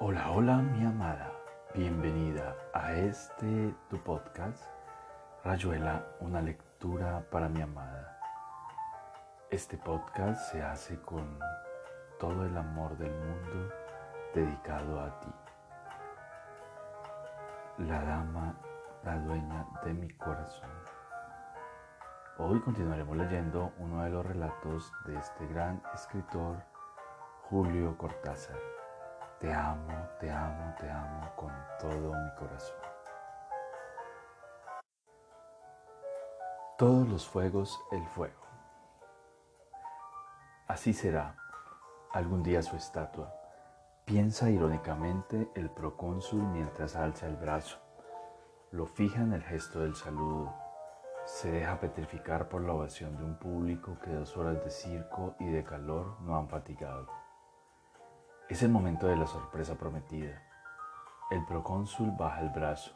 Hola, hola mi amada, bienvenida a este tu podcast, Rayuela, una lectura para mi amada. Este podcast se hace con todo el amor del mundo dedicado a ti. La dama, la dueña de mi corazón. Hoy continuaremos leyendo uno de los relatos de este gran escritor, Julio Cortázar. Te amo, te amo, te amo con todo mi corazón. Todos los fuegos, el fuego. Así será algún día su estatua. Piensa irónicamente el procónsul mientras alza el brazo. Lo fija en el gesto del saludo. Se deja petrificar por la ovación de un público que dos horas de circo y de calor no han fatigado. Es el momento de la sorpresa prometida. El procónsul baja el brazo,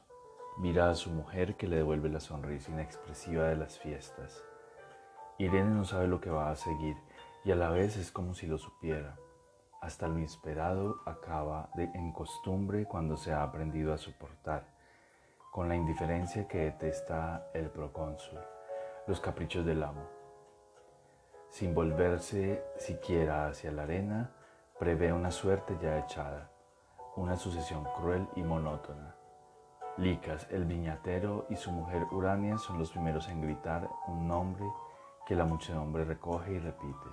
mira a su mujer que le devuelve la sonrisa inexpresiva de las fiestas. Irene no sabe lo que va a seguir y a la vez es como si lo supiera. Hasta lo inesperado acaba de, en costumbre cuando se ha aprendido a soportar, con la indiferencia que detesta el procónsul, los caprichos del amo. Sin volverse siquiera hacia la arena, prevé una suerte ya echada, una sucesión cruel y monótona. Licas, el viñatero, y su mujer Urania son los primeros en gritar un nombre que la muchedumbre recoge y repite.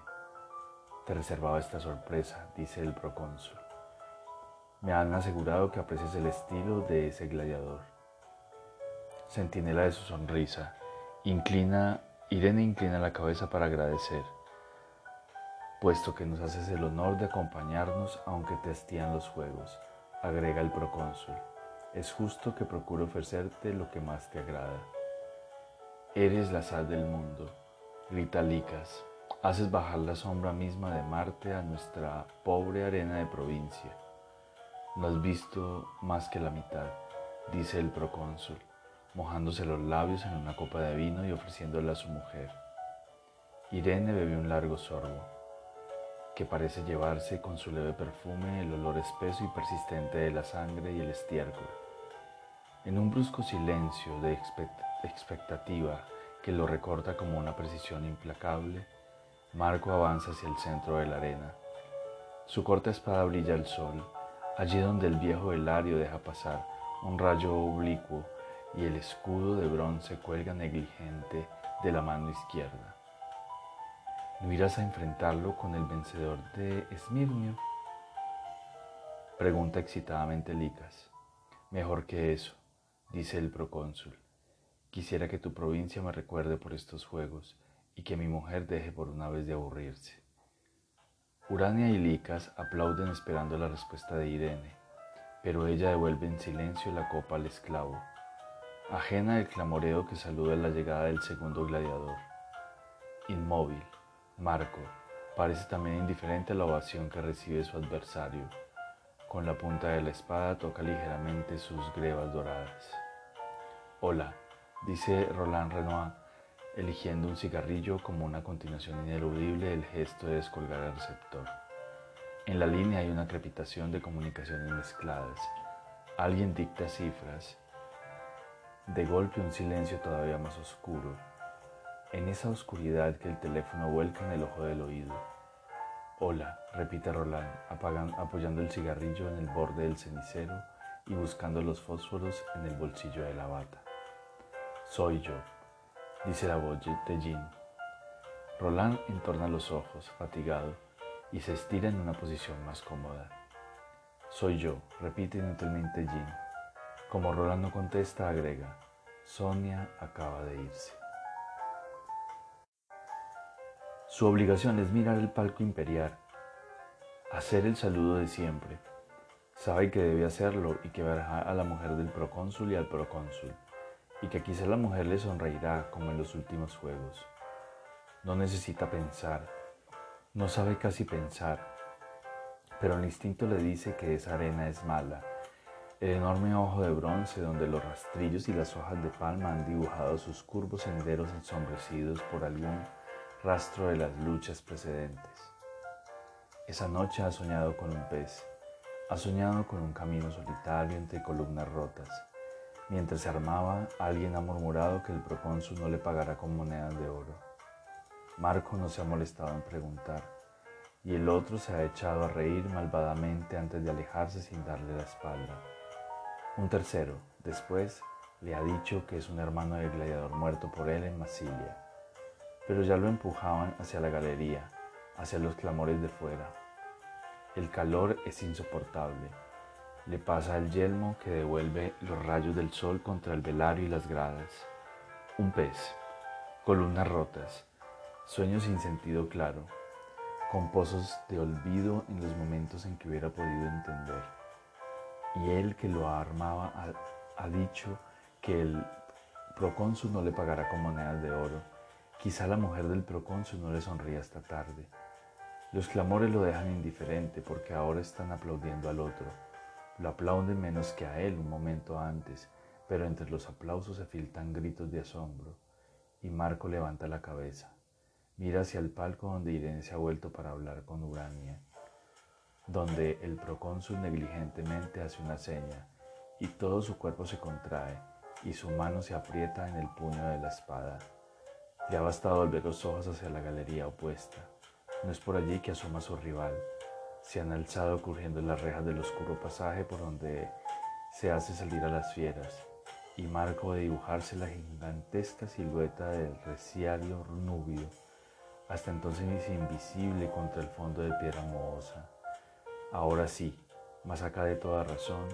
Te reservaba esta sorpresa, dice el procónsul. Me han asegurado que aprecias el estilo de ese gladiador. Centinela de su sonrisa. Inclina, Irene inclina la cabeza para agradecer, puesto que nos haces el honor de acompañarnos aunque te hastían los juegos, agrega el procónsul. Es justo que procuro ofrecerte lo que más te agrada. Eres la sal del mundo, grita Licas haces bajar la sombra misma de Marte a nuestra pobre arena de provincia. No has visto más que la mitad, dice el procónsul, mojándose los labios en una copa de vino y ofreciéndola a su mujer. Irene bebe un largo sorbo, que parece llevarse con su leve perfume el olor espeso y persistente de la sangre y el estiércol. En un brusco silencio de expectativa que lo recorta como una precisión implacable, Marco avanza hacia el centro de la arena. Su corta espada brilla al sol, allí donde el viejo Hilario deja pasar un rayo oblicuo y el escudo de bronce cuelga negligente de la mano izquierda. ¿No irás a enfrentarlo con el vencedor de Esmirnio? Pregunta excitadamente Licas. Mejor que eso, dice el procónsul. Quisiera que tu provincia me recuerde por estos juegos y que mi mujer deje por una vez de aburrirse. Urania y Licas aplauden esperando la respuesta de Irene, pero ella devuelve en silencio la copa al esclavo, ajena al clamoreo que saluda la llegada del segundo gladiador. Inmóvil, Marco parece también indiferente a la ovación que recibe su adversario. Con la punta de la espada toca ligeramente sus grebas doradas. Hola, dice Roland Renoir eligiendo un cigarrillo como una continuación ineludible del gesto de descolgar el receptor. En la línea hay una crepitación de comunicaciones mezcladas. Alguien dicta cifras. De golpe un silencio todavía más oscuro. En esa oscuridad que el teléfono vuelca en el ojo del oído. Hola, repite Roland, apoyando el cigarrillo en el borde del cenicero y buscando los fósforos en el bolsillo de la bata. Soy yo dice la voz de Jean. Roland entorna los ojos, fatigado, y se estira en una posición más cómoda. Soy yo, repite inútilmente Jean. Como Roland no contesta, agrega, Sonia acaba de irse. Su obligación es mirar el palco imperial, hacer el saludo de siempre. Sabe que debe hacerlo y que verá a la mujer del procónsul y al procónsul y que quizá la mujer le sonreirá como en los últimos juegos. No necesita pensar, no sabe casi pensar, pero el instinto le dice que esa arena es mala. El enorme ojo de bronce donde los rastrillos y las hojas de palma han dibujado sus curvos senderos ensombrecidos por algún rastro de las luchas precedentes. Esa noche ha soñado con un pez Ha soñado con un camino solitario entre columnas rotas. Mientras se armaba, alguien ha murmurado que el procónsul no le pagará con monedas de oro. Marco no se ha molestado en preguntar, y el otro se ha echado a reír malvadamente antes de alejarse sin darle la espalda. Un tercero, después, le ha dicho que es un hermano del gladiador muerto por él en Masilia, pero ya lo empujaban hacia la galería, hacia los clamores de fuera. El calor es insoportable. Le pasa el yelmo que devuelve los rayos del sol contra el velario y las gradas. Un pez, columnas rotas, sueños sin sentido claro, con pozos de olvido en los momentos en que hubiera podido entender. Y él que lo armaba ha, ha dicho que el procónsul no le pagará con monedas de oro. Quizá la mujer del procónsul no le sonría esta tarde. Los clamores lo dejan indiferente porque ahora están aplaudiendo al otro. Lo aplauden menos que a él un momento antes, pero entre los aplausos se filtran gritos de asombro. Y Marco levanta la cabeza. Mira hacia el palco donde Irene se ha vuelto para hablar con Urania, donde el procónsul negligentemente hace una seña y todo su cuerpo se contrae y su mano se aprieta en el puño de la espada. Ha bastado volver los ojos hacia la galería opuesta. No es por allí que asoma su rival. Se han alzado crujiendo las rejas del oscuro pasaje por donde se hace salir a las fieras, y Marco de dibujarse la gigantesca silueta del reciario nubio, hasta entonces invisible contra el fondo de piedra mohosa. Ahora sí, más acá de toda razón,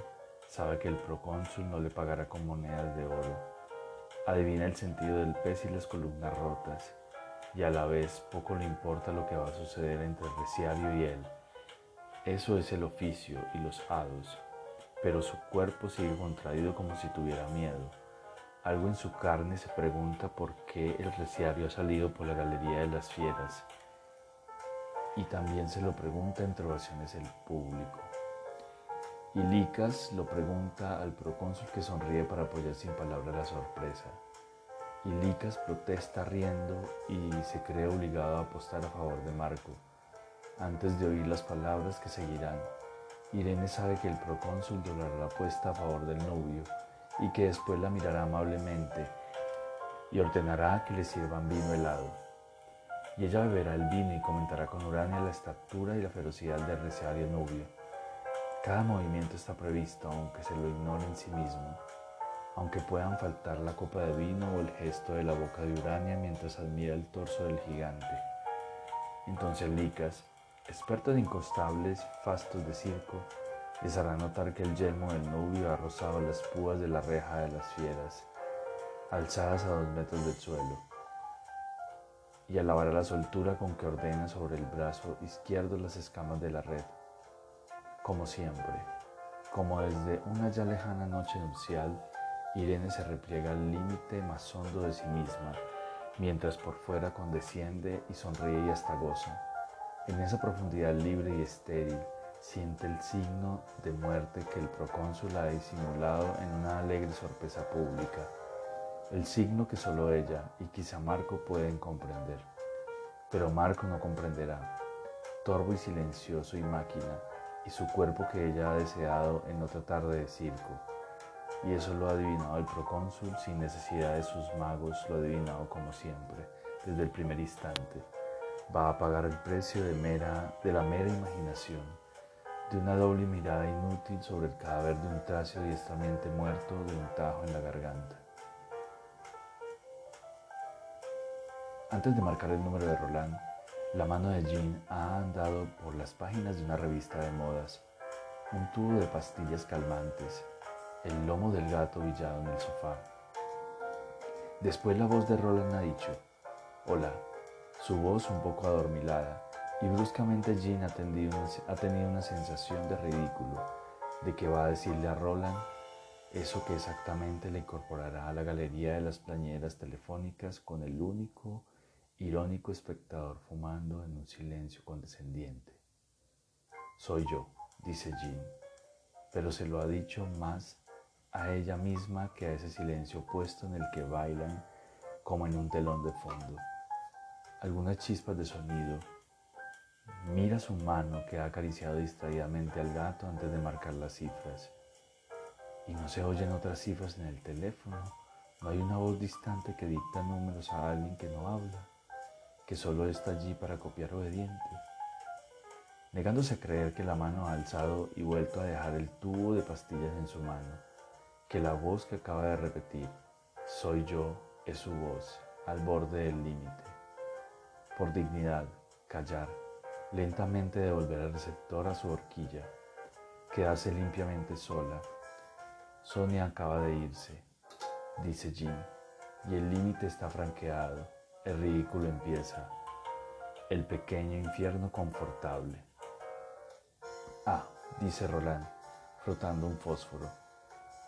sabe que el procónsul no le pagará con monedas de oro. Adivina el sentido del pez y las columnas rotas y a la vez poco le importa lo que va a suceder entre el reciario y él. Eso es el oficio y los hados, pero su cuerpo sigue contraído como si tuviera miedo. Algo en su carne se pregunta por qué el reciario ha salido por la galería de las fieras. Y también se lo pregunta entre ovaciones el público. Y Licas lo pregunta al procónsul que sonríe para apoyar sin palabras la sorpresa y Licas protesta riendo y se cree obligado a apostar a favor de Marco. Antes de oír las palabras que seguirán, Irene sabe que el procónsul doblará la apuesta a favor del novio y que después la mirará amablemente y ordenará que le sirvan vino helado. Y ella beberá el vino y comentará con Urania la estatura y la ferocidad del reciario novio. Cada movimiento está previsto, aunque se lo ignore en sí mismo aunque puedan faltar la copa de vino o el gesto de la boca de Urania mientras admira el torso del gigante. Entonces Licas, experto en incostables fastos de circo, les hará notar que el yelmo del novio ha rozado las púas de la reja de las fieras, alzadas a dos metros del suelo, y alabará la soltura con que ordena sobre el brazo izquierdo las escamas de la red. Como siempre, como desde una ya lejana noche nupcial, Irene se repliega al límite más hondo de sí misma, mientras por fuera condesciende y sonríe y hasta goza. En esa profundidad libre y estéril, siente el signo de muerte que el procónsul ha disimulado en una alegre sorpresa pública, el signo que solo ella y quizá Marco pueden comprender. Pero Marco no comprenderá, torvo y silencioso y máquina, y su cuerpo que ella ha deseado en otra tarde de circo y eso lo ha adivinado el procónsul sin necesidad de sus magos, lo ha adivinado como siempre, desde el primer instante. Va a pagar el precio de, mera, de la mera imaginación, de una doble mirada inútil sobre el cadáver de un tracio diestramente muerto de un tajo en la garganta. Antes de marcar el número de Roland, la mano de Jean ha andado por las páginas de una revista de modas, un tubo de pastillas calmantes, el lomo del gato villado en el sofá. Después la voz de Roland ha dicho, hola, su voz un poco adormilada, y bruscamente Jean ha, ha tenido una sensación de ridículo, de que va a decirle a Roland eso que exactamente le incorporará a la galería de las plañeras telefónicas con el único irónico espectador fumando en un silencio condescendiente. Soy yo, dice Jean, pero se lo ha dicho más a ella misma que a ese silencio opuesto en el que bailan como en un telón de fondo. Algunas chispas de sonido, Mira su mano que ha acariciado distraídamente al gato antes de marcar las cifras. Y no se oyen otras cifras en el teléfono. No hay una voz distante que dicta números a alguien que no habla, que solo está allí para copiar obediente. Negándose a creer que la mano ha alzado y vuelto a dejar el tubo de pastillas en su mano, que la voz que acaba de repetir, soy yo, es su voz, al borde del límite. Por dignidad, callar, lentamente devolver el receptor a su horquilla, quedarse limpiamente sola. Sonia acaba de irse, dice Jim, y el límite está franqueado, el ridículo empieza, el pequeño infierno confortable. Ah, dice Roland, frotando un fósforo.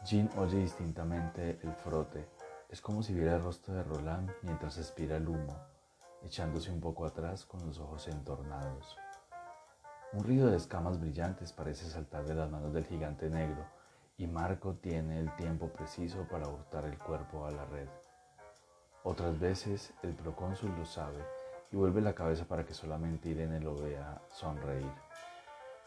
Jean oye distintamente el frote. Es como si viera el rostro de Roland mientras expira el humo echándose un poco atrás con los ojos entornados. Un ruido de escamas brillantes parece saltar de las manos del gigante negro y Marco tiene el tiempo preciso para hurtar el cuerpo a la red. Otras veces el procónsul lo sabe y vuelve la cabeza para que solamente Irene lo vea sonreír.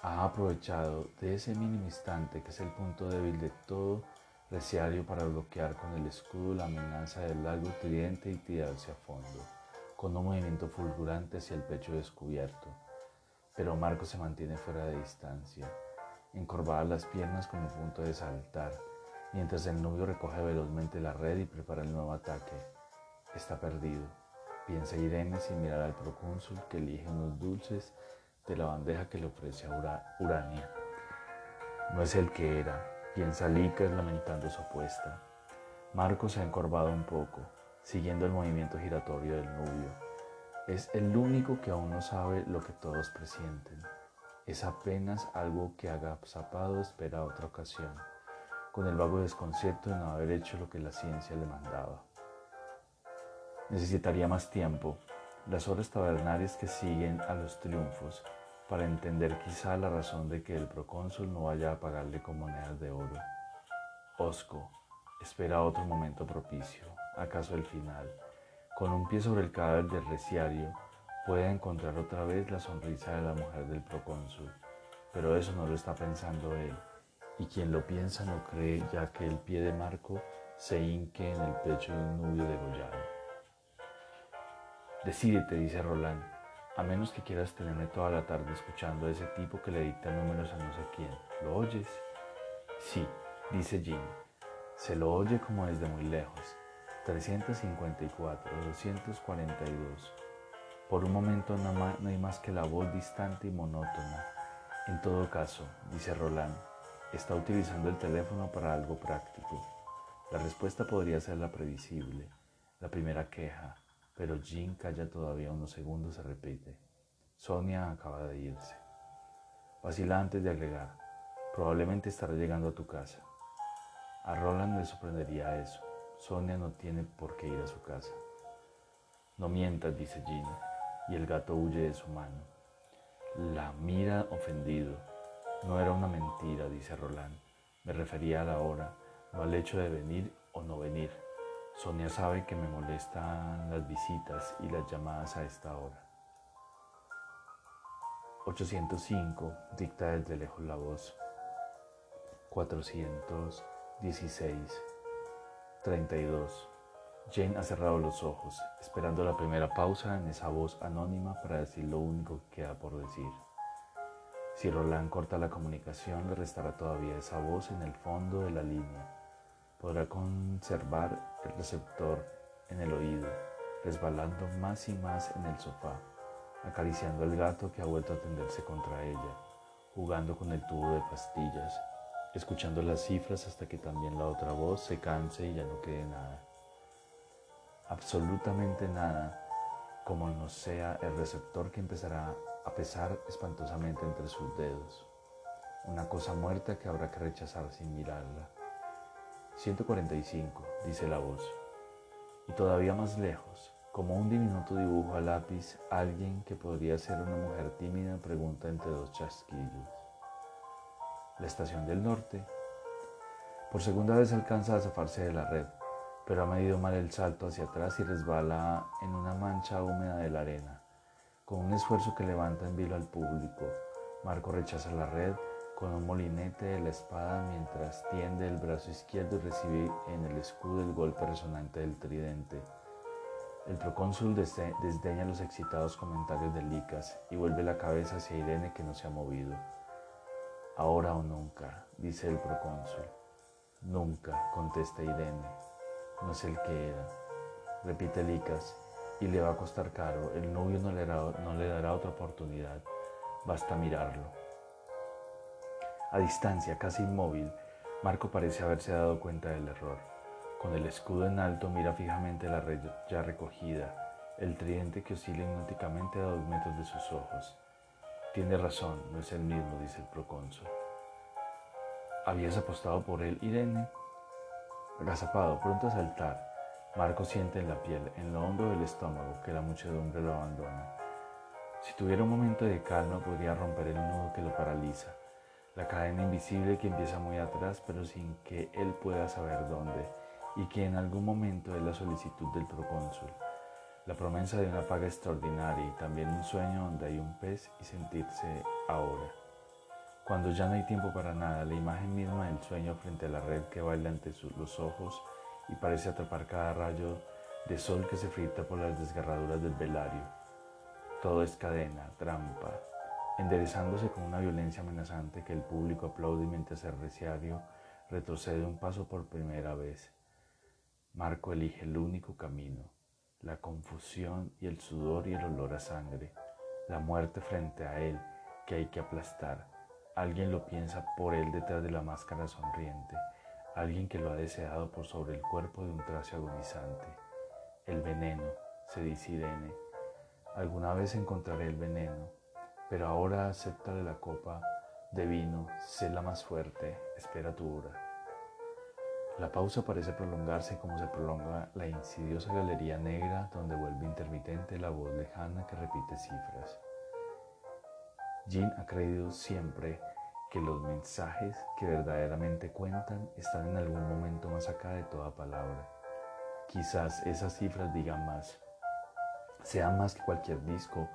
Ha aprovechado de ese mínimo instante que es el punto débil de todo reciario para bloquear con el escudo la amenaza del largo tridente y tirarse a fondo con un movimiento fulgurante hacia el pecho descubierto. Pero Marco se mantiene fuera de distancia, encorvada las piernas como punto de saltar, mientras el novio recoge velozmente la red y prepara el nuevo ataque. Está perdido, piensa Irene sin mirar al procónsul que elige unos dulces de la bandeja que le ofrece a Urania. No es el que era, piensa Licas lamentando su apuesta. Marco se ha encorvado un poco, siguiendo el movimiento giratorio del nubio. Es el único que aún no sabe lo que todos presienten. Es apenas algo que agazapado espera otra ocasión, con el vago desconcierto de no haber hecho lo que la ciencia le mandaba. Necesitaría más tiempo, las horas tabernarias que siguen a los triunfos, para entender quizá la razón de que el procónsul no vaya a pagarle con monedas de oro. Osco espera otro momento propicio, acaso el final. Con un pie sobre el cadáver del reciario, puede encontrar otra vez la sonrisa de la mujer del procónsul. Pero eso no lo está pensando él, y quien lo piensa no cree ya que el pie de Marco se hinque en el pecho de un nubio degollado. Decídete, dice Roland, a menos que quieras tenerme toda la tarde escuchando a ese tipo que le dicta números a no sé quién. ¿Lo oyes? Sí, dice Jim. Se lo oye como desde muy lejos. 354, 242. Por un momento no hay más que la voz distante y monótona. En todo caso, dice Roland, está utilizando el teléfono para algo práctico. La respuesta podría ser la previsible, la primera queja, pero Jean calla todavía unos segundos y repite. Sonia acaba de irse. Vacila antes de agregar. Probablemente estará llegando a tu casa. A Roland le sorprendería eso. Sonia no tiene por qué ir a su casa. No mientas, dice Jean, y el gato huye de su mano. La mira ofendido. No era una mentira, dice Roland. Me refería a la hora, no al hecho de venir o no venir. Sonia sabe que me molestan las visitas y las llamadas a esta hora. 805 dicta desde lejos la voz. 416 32. Jane ha cerrado los ojos, esperando la primera pausa en esa voz anónima para decir lo único que queda por decir. Si Roland corta la comunicación, le restará todavía esa voz en el fondo de la línea. Podrá conservar el receptor en el oído, resbalando más y más en el sofá, acariciando al gato que ha vuelto a tenderse contra ella, jugando con el tubo de pastillas, escuchando las cifras hasta que también la otra voz se canse y ya no quede nada. Absolutamente nada, como no sea el receptor que empezará a pesar espantosamente entre sus dedos. Una cosa muerta que habrá que rechazar sin mirarla. 145, dice la voz. Y todavía más lejos, como un diminuto dibujo a lápiz, alguien que podría ser una mujer tímida pregunta entre dos chasquillos la estación del norte. Por segunda vez alcanza a zafarse de la red, pero ha medido mal el salto hacia atrás y resbala en una mancha húmeda de la arena. Con un esfuerzo que levanta en vilo al público, Marco rechaza la red con un molinete de la espada mientras tiende el brazo izquierdo y recibe en el escudo el golpe resonante del tridente. El procónsul desdeña los excitados comentarios de Licas y vuelve la cabeza hacia Irene que no se ha movido. Ahora o nunca, dice el procónsul. Nunca, contesta Irene. No es el que era. Repite Licas, y le va a costar caro. El novio no le, no le dará otra oportunidad. Basta mirarlo. A distancia, casi inmóvil, Marco parece haberse dado cuenta del error. Con el escudo en alto mira fijamente la red ya recogida, el tridente que oscila hipnóticamente a dos metros de sus ojos. Tiene razón, no es el mismo, dice el procónsul. ¿Habías apostado por él, Irene? Agazapado, pronto a saltar, Marco siente en la piel, en lo hondo del estómago, que la muchedumbre lo abandona. Si tuviera un momento de calma podría romper el nudo que lo paraliza, la cadena invisible que empieza muy atrás pero sin que él pueda saber dónde y que en algún momento es la solicitud del procónsul, la promesa de una paga extraordinaria y también un sueño donde hay un pez y sentirse ahora. Cuando ya no hay tiempo para nada, la imagen misma del sueño frente a la red que baila ante los ojos y parece atrapar cada rayo de sol que se frita por las desgarraduras del velario. Todo es cadena, trampa, enderezándose con una violencia amenazante que el público aplaude mientras el reciario retrocede un paso por primera vez. Marco elige el único camino, la confusión y el sudor y el olor a sangre, la muerte frente a él que hay que aplastar. Alguien lo piensa por él detrás de la máscara sonriente alguien que lo ha deseado por sobre el cuerpo de un tracio agonizante. El veneno, se dice Irene. Alguna vez encontraré el veneno, pero ahora acepta la copa de vino, sé la más fuerte, espera tu hora. La pausa parece prolongarse como se prolonga la insidiosa galería negra donde vuelve intermitente la voz lejana que repite cifras. Jean ha creído siempre que los mensajes que verdaderamente cuentan están en algún momento más acá de toda palabra. Quizás esas cifras digan más, sean más que cualquier disco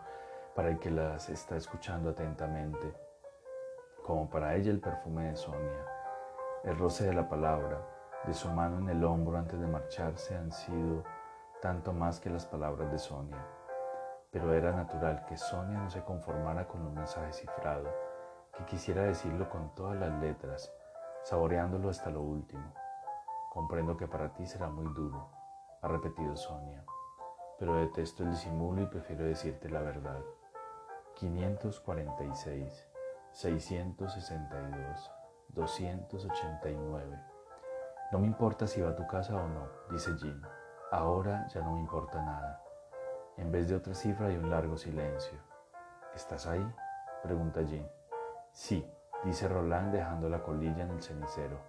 para el que las está escuchando atentamente, como para ella el perfume de Sonia, el roce de la palabra, de su mano en el hombro antes de marcharse han sido tanto más que las palabras de Sonia. Pero era natural que Sonia no se conformara con un mensaje cifrado que quisiera decirlo con todas las letras, saboreándolo hasta lo último. Comprendo que para ti será muy duro, ha repetido Sonia, pero detesto el disimulo y prefiero decirte la verdad. 546, 662, 289. No me importa si va a tu casa o no, dice Jean. Ahora ya no me importa nada. En vez de otra cifra hay un largo silencio. ¿Estás ahí? pregunta Jean. Sí, dice Roland dejando la colilla en el cenicero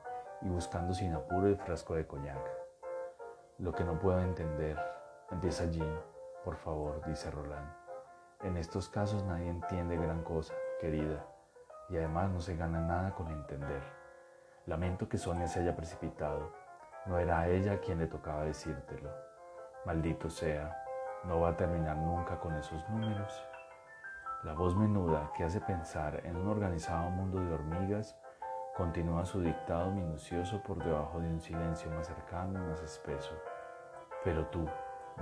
y buscando sin apuro el frasco de coñac. Lo que no puedo entender, empieza Jean. Por favor, dice Roland. En estos casos nadie entiende gran cosa, querida, y además no se gana nada con entender. Lamento que Sonia se haya precipitado. No era a ella quien le tocaba decírtelo. Maldito sea, no va a terminar nunca con esos números. La voz menuda que hace pensar en un organizado mundo de hormigas continúa su dictado minucioso por debajo de un silencio más cercano y más espeso. Pero tú,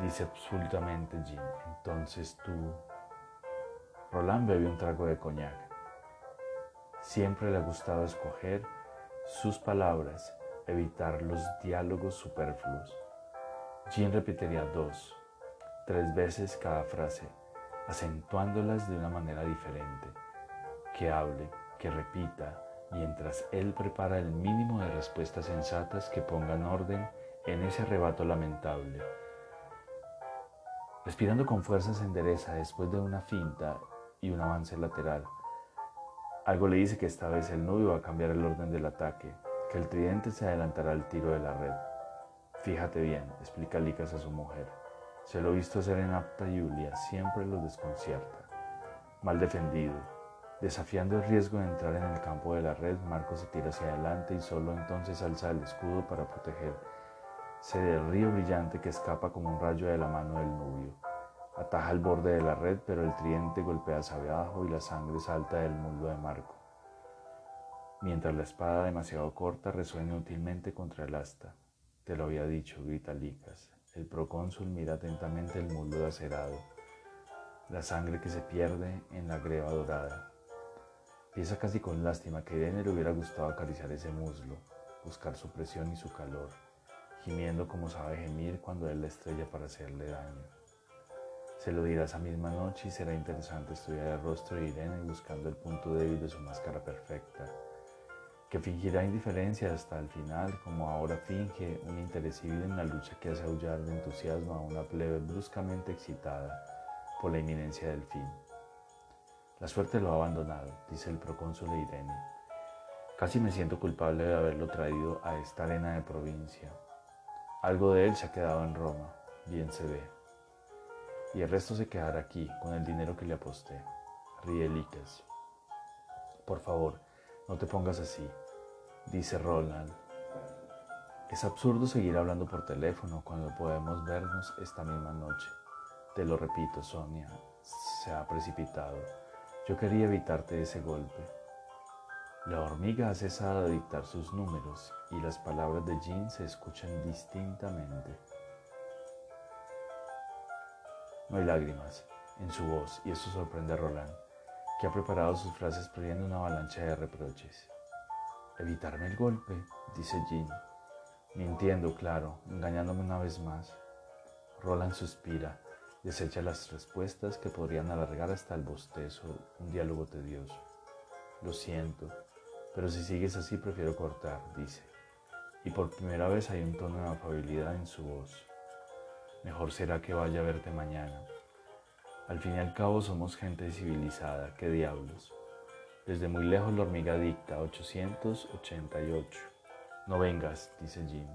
dice absolutamente Jim, entonces tú... Roland bebe un trago de coñac. Siempre le ha gustado escoger sus palabras, evitar los diálogos superfluos. Jean repetiría dos, tres veces cada frase acentuándolas de una manera diferente, que hable, que repita, mientras él prepara el mínimo de respuestas sensatas que pongan orden en ese arrebato lamentable. Respirando con fuerza se endereza después de una finta y un avance lateral. Algo le dice que esta vez el novio va a cambiar el orden del ataque, que el tridente se adelantará al tiro de la red. Fíjate bien, explica Licas a su mujer. Se lo he visto hacer en apta Julia, siempre lo desconcierta. Mal defendido. Desafiando el riesgo de entrar en el campo de la red, Marco se tira hacia adelante y solo entonces alza el escudo para protegerse del río brillante que escapa como un rayo de la mano del nubio. Ataja el borde de la red, pero el tridente golpea hacia abajo y la sangre salta del muslo de Marco. Mientras la espada demasiado corta resuena inútilmente contra el asta. Te lo había dicho, grita Licas. El procónsul mira atentamente el muslo acerado, la sangre que se pierde en la greba dorada. Piensa casi con lástima que Irene le hubiera gustado acariciar ese muslo, buscar su presión y su calor, gimiendo como sabe gemir cuando él la estrella para hacerle daño. Se lo dirá esa misma noche y será interesante estudiar el rostro de Irene buscando el punto débil de su máscara perfecta, que fingirá indiferencia hasta el final, como ahora finge un interés civil en la lucha que hace aullar de entusiasmo a una plebe bruscamente excitada por la inminencia del fin. La suerte lo ha abandonado, dice el procónsul Irene. Casi me siento culpable de haberlo traído a esta arena de provincia. Algo de él se ha quedado en Roma, bien se ve y el resto se quedará aquí con el dinero que le aposté. Ríe. Por favor, no te pongas así, dice Roland. Es absurdo seguir hablando por teléfono cuando podemos vernos esta misma noche. Te lo repito, Sonia, se ha precipitado. Yo quería evitarte ese golpe. La hormiga ha cesado de dictar sus números y las palabras de Jean se escuchan distintamente. No hay lágrimas en su voz y eso sorprende a Roland, que ha preparado sus frases previendo una avalancha de reproches. Evitarme el golpe, dice Jean, mintiendo, claro, engañándome una vez más. Roland suspira, desecha las respuestas que podrían alargar hasta el bostezo un diálogo tedioso. Lo siento, pero si sigues así prefiero cortar, dice. Y por primera vez hay un tono de afabilidad en su voz. Mejor será que vaya a verte mañana. Al fin y al cabo somos gente civilizada, qué diablos. Desde muy lejos la hormiga dicta 888. No vengas, dice Jim.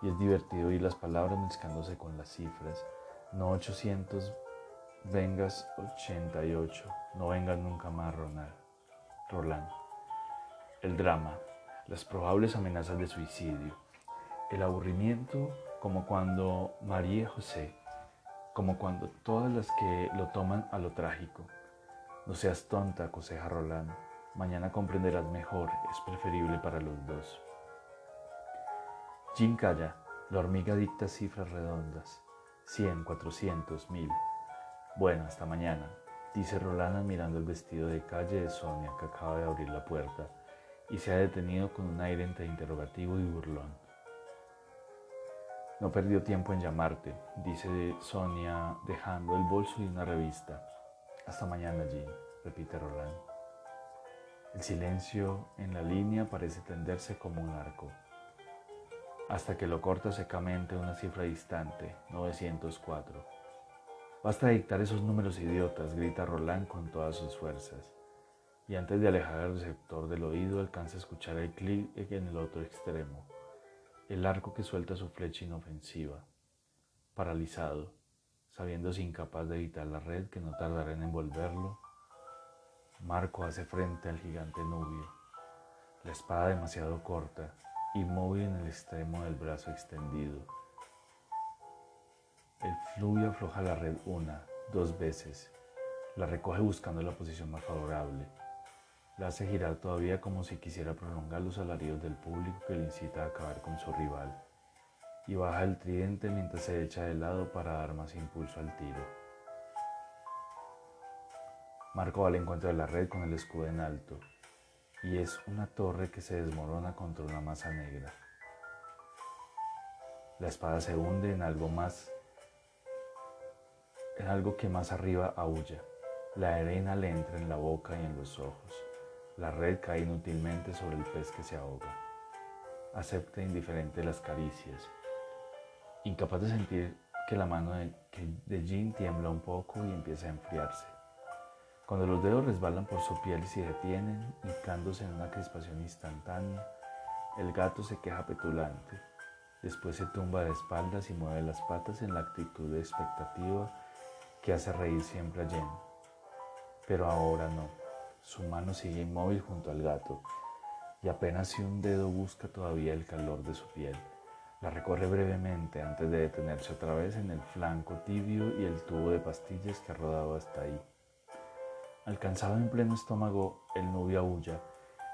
Y es divertido oír las palabras mezclándose con las cifras. No 800, vengas 88. No vengas nunca más, Ronald. Roland. El drama, las probables amenazas de suicidio, el aburrimiento como cuando María José, como cuando todas las que lo toman a lo trágico. No seas tonta, aconseja Roland. Mañana comprenderás mejor, es preferible para los dos. Jim calla, la hormiga dicta cifras redondas. Cien, cuatrocientos, mil. Bueno, hasta mañana, dice Rolanda mirando el vestido de calle de Sonia que acaba de abrir la puerta y se ha detenido con un aire entre interrogativo y burlón. No perdió tiempo en llamarte, dice Sonia, dejando el bolso y una revista. Hasta mañana, Jean, repite Roland. El silencio en la línea parece tenderse como un arco, hasta que lo corta secamente una cifra distante, 904. Basta dictar esos números idiotas, grita Roland con todas sus fuerzas, y antes de alejar el receptor del oído alcanza a escuchar el clic en el otro extremo el arco que suelta su flecha inofensiva, paralizado, sabiéndose incapaz de evitar la red que no tardará en envolverlo, Marco hace frente al gigante Nubio, la espada demasiado corta, inmóvil en el extremo del brazo extendido. El fluvio afloja la red una, dos veces, la recoge buscando la posición más favorable la hace girar todavía como si quisiera prolongar los alaridos del público que le incita a acabar con su rival, y baja el tridente mientras se echa de lado para dar más impulso al tiro. Marco va al encuentro de la red con el escudo en alto, y es una torre que se desmorona contra una masa negra. La espada se hunde en algo más, en algo que más arriba aúlla. La arena le entra en la boca y en los ojos. La red cae inútilmente sobre el pez que se ahoga. Acepta indiferente las caricias. Incapaz de sentir que la mano de, de Jean tiembla un poco y empieza a enfriarse. Cuando los dedos resbalan por su piel y se detienen, hincándose en una crispación instantánea, el gato se queja petulante. Después se tumba de espaldas y mueve las patas en la actitud de expectativa que hace reír siempre a Jen. Pero ahora no. Su mano sigue inmóvil junto al gato y apenas si un dedo busca todavía el calor de su piel. La recorre brevemente antes de detenerse otra vez en el flanco tibio y el tubo de pastillas que ha rodado hasta ahí. Alcanzado en pleno estómago, el nubio aúlla,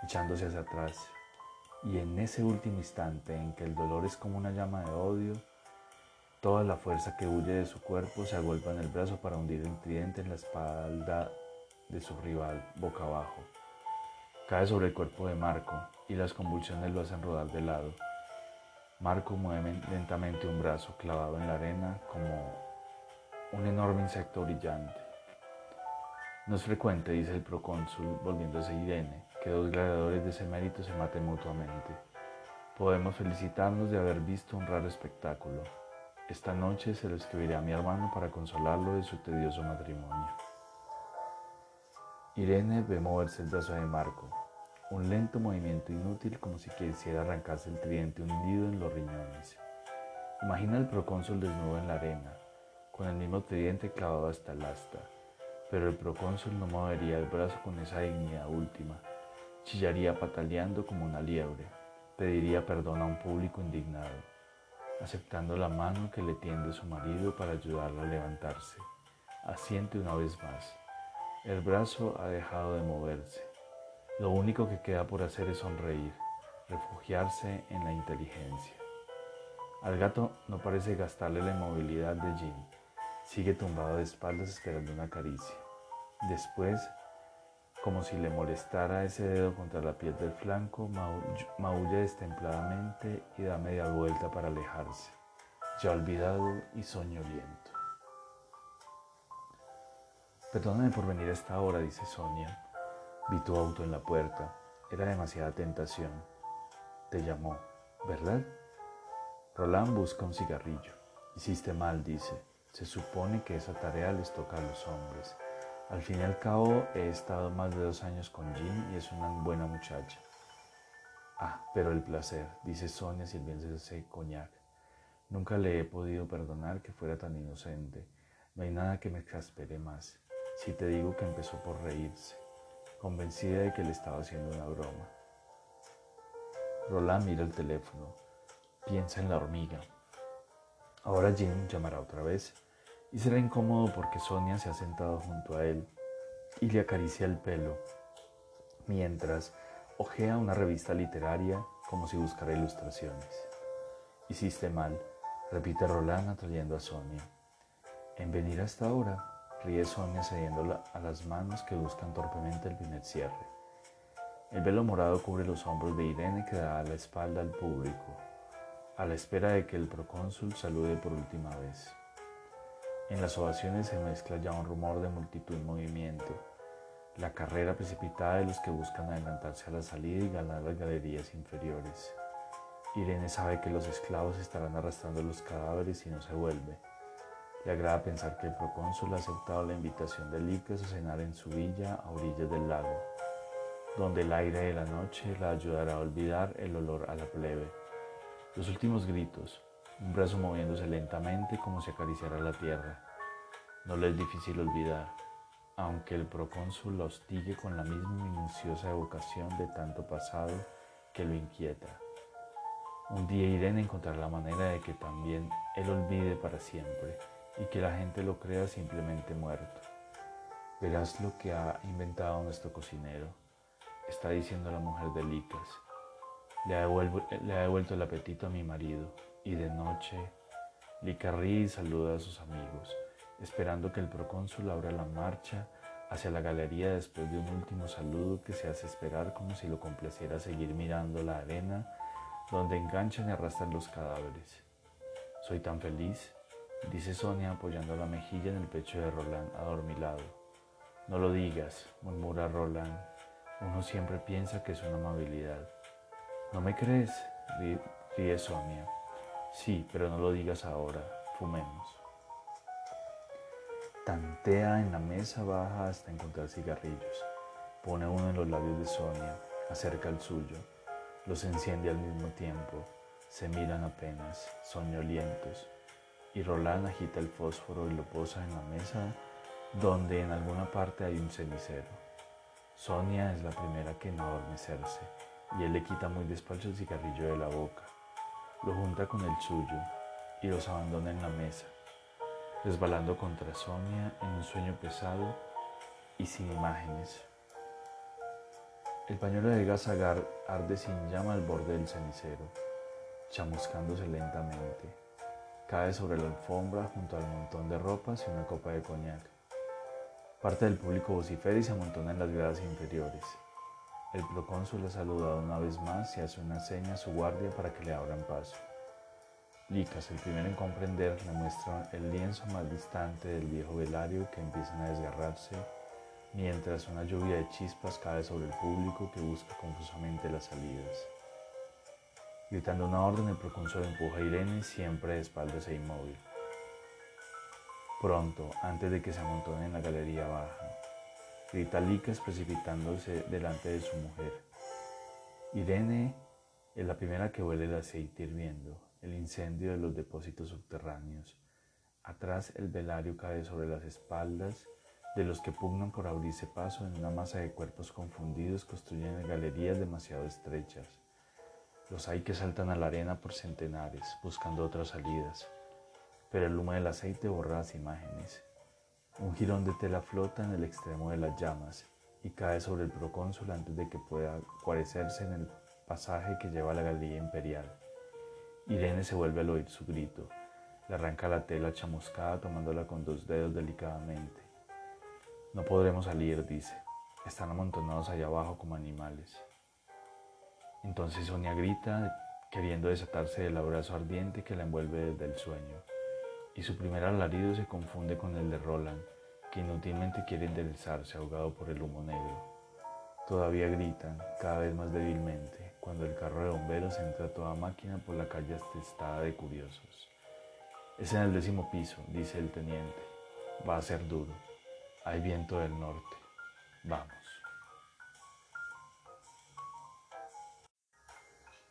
echándose hacia atrás, y en ese último instante en que el dolor es como una llama de odio, toda la fuerza que huye de su cuerpo se agolpa en el brazo para hundir el tridente en la espalda de su rival, boca abajo. Cae sobre el cuerpo de Marco y las convulsiones lo hacen rodar de lado. Marco mueve lentamente un brazo clavado en la arena como un enorme insecto brillante. No es frecuente, dice el procónsul, volviéndose Irene, que dos gladiadores de ese mérito se maten mutuamente. Podemos felicitarnos de haber visto un raro espectáculo. Esta noche se lo escribiré a mi hermano para consolarlo de su tedioso matrimonio. Irene ve moverse el brazo de Marco, un lento movimiento inútil como si quisiera arrancarse el tridente hundido en los riñones. Imagina al procónsul desnudo en la arena, con el mismo tridente clavado hasta el asta, pero el procónsul no movería el brazo con esa dignidad última, chillaría pataleando como una liebre, pediría perdón a un público indignado, aceptando la mano que le tiende su marido para ayudarlo a levantarse. Asiente una vez más. El brazo ha dejado de moverse. Lo único que queda por hacer es sonreír, refugiarse en la inteligencia. Al gato no parece gastarle la inmovilidad de Jim. Sigue tumbado de espaldas esperando una caricia. Después como si le molestara ese dedo contra la piel del flanco, maulla destempladamente y da media vuelta para alejarse, ya olvidado y soñoliento. Perdóname por venir a esta hora, dice Sonia. Vi tu auto en la puerta. Era demasiada tentación. Te llamó, ¿verdad? Roland busca un cigarrillo. Hiciste mal, dice. Se supone que esa tarea les toca a los hombres. Al fin y al cabo he estado más de dos años con Jean y es una buena muchacha. Ah, pero el placer, dice Sonia sirviéndose coñac. Nunca le he podido perdonar que fuera tan inocente. No hay nada que me exaspere más. Si te digo que empezó por reírse, convencida de que le estaba haciendo una broma. Roland mira el teléfono, piensa en la hormiga. Ahora Jean llamará otra vez y será incómodo porque Sonia se ha sentado junto a él y le acaricia el pelo, mientras ojea una revista literaria como si buscara ilustraciones. Hiciste mal, repite Roland atrayendo a Sonia. En venir hasta ahora, ríe Sonia cediendo a las manos que buscan torpemente el primer cierre. El velo morado cubre los hombros de Irene que da la espalda al público, a la espera de que el procónsul salude por última vez. En las ovaciones se mezcla ya un rumor de multitud en movimiento, la carrera precipitada de los que buscan adelantarse a la salida y ganar las galerías inferiores. Irene sabe que los esclavos estarán arrastrando los cadáveres y no se vuelve. Le agrada pensar que el procónsul ha aceptado la invitación de Licas a cenar en su villa a orillas del lago, donde el aire de la noche la ayudará a olvidar el olor a la plebe. Los últimos gritos, un brazo moviéndose lentamente como si acariciara la tierra. No le es difícil olvidar, aunque el procónsul la hostigue con la misma minuciosa evocación de tanto pasado que lo inquieta. Un día Irene encontrará la manera de que también él olvide para siempre y que la gente lo crea simplemente muerto. Verás lo que ha inventado nuestro cocinero, está diciendo la mujer de Licas. Le ha, devuelto el apetito a mi marido y de noche Licarri saluda a sus amigos, esperando que el procónsul abra la marcha hacia la galería después de un último saludo que se hace esperar como si lo complaciera seguir mirando la arena donde enganchan y arrastran los cadáveres. Soy tan feliz, dice Sonia apoyando la mejilla en el pecho de Roland adormilado. No lo digas, murmura Roland. Uno siempre piensa que es una amabilidad. ¿No me crees? ríe Sonia. Sí, pero no lo digas ahora, fumemos. Tantea en la mesa baja hasta encontrar cigarrillos. Pone uno en los labios de Sonia, acerca el suyo, los enciende al mismo tiempo, se miran apenas, soñolientos, y Roland agita el fósforo y lo posa en la mesa donde en alguna parte hay un cenicero. Sonia es la primera que no adormecerse y él le quita muy despacio el cigarrillo de la boca lo junta con el suyo y los abandona en la mesa, resbalando contra Sonia en un sueño pesado y sin imágenes. El pañuelo de gas agar arde sin llama al borde del cenicero, chamuscándose lentamente. Cae sobre la alfombra junto al montón de ropas y una copa de coñac. Parte del público vocifera y se amontona en las gradas inferiores. El procónsul ha saludado una vez más y hace una seña a su guardia para que le abran paso. Licas, el primero en comprender, le muestra el lienzo más distante del viejo velario que empiezan a desgarrarse, mientras una lluvia de chispas cae sobre el público que busca confusamente las salidas. Gritando una orden, el procónsul empuja a Irene siempre de espaldas e inmóvil. Pronto, antes de que se amontone en la galería baja, grita Licas precipitándose delante de su mujer. Irene es la primera que huele el aceite hirviendo, el incendio de los depósitos subterráneos. Atrás el velario cae sobre las espaldas de los que pugnan por abrirse paso en una masa de cuerpos confundidos construyen galerías demasiado estrechas. Los hay que saltan a la arena por centenares, buscando otras salidas. Pero el humo del aceite borra las imágenes. Un jirón de tela flota en el extremo de las llamas y cae sobre el procónsul antes de que pueda guarecerse en el pasaje que lleva a la galería imperial. Irene se vuelve al oír su grito. Le arranca la tela chamuscada tomándola con dos dedos delicadamente. No podremos salir, dice. Están amontonados allá abajo como animales. Entonces Sonia grita, queriendo desatarse del abrazo ardiente que la envuelve desde el sueño, y su primer alarido se confunde con el de Roland, que inútilmente quiere enderezarse ahogado por el humo negro. Todavía gritan, cada vez más débilmente, cuando el carro de bomberos entra a toda máquina por la calle atestada de curiosos. Es en el décimo piso, dice el teniente. Va a ser duro. Hay viento del norte. Vamos.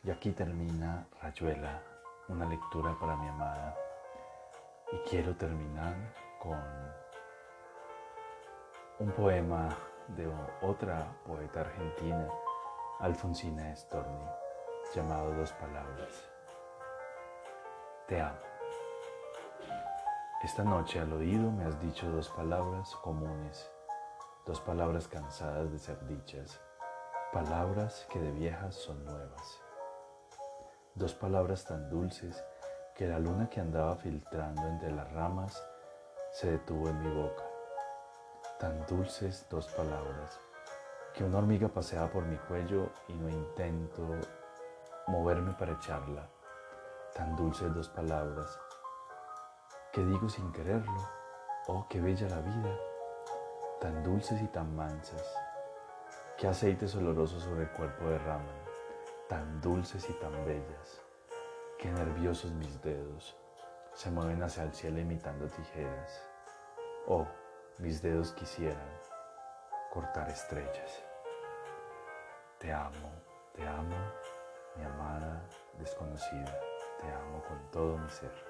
Y aquí termina Rayuela, una lectura para mi amada. Y quiero terminar con un poema de otra poeta argentina, Alfonsina Storni, llamado Dos Palabras. Te amo. Esta noche al oído me has dicho dos palabras comunes, dos palabras cansadas de ser dichas, palabras que de viejas son nuevas. Dos palabras tan dulces que la luna que andaba filtrando entre las ramas se detuvo en mi boca. Tan dulces dos palabras que una hormiga pasea por mi cuello y no intento moverme para echarla. Tan dulces dos palabras que digo sin quererlo. Oh, qué bella la vida. Tan dulces y tan mansas. Qué aceites olorosos sobre el cuerpo derraman tan dulces y tan bellas. Qué nerviosos mis dedos se mueven hacia el cielo imitando tijeras. Oh, mis dedos quisieran cortar estrellas. Te amo, te amo, mi amada desconocida, te amo con todo mi ser.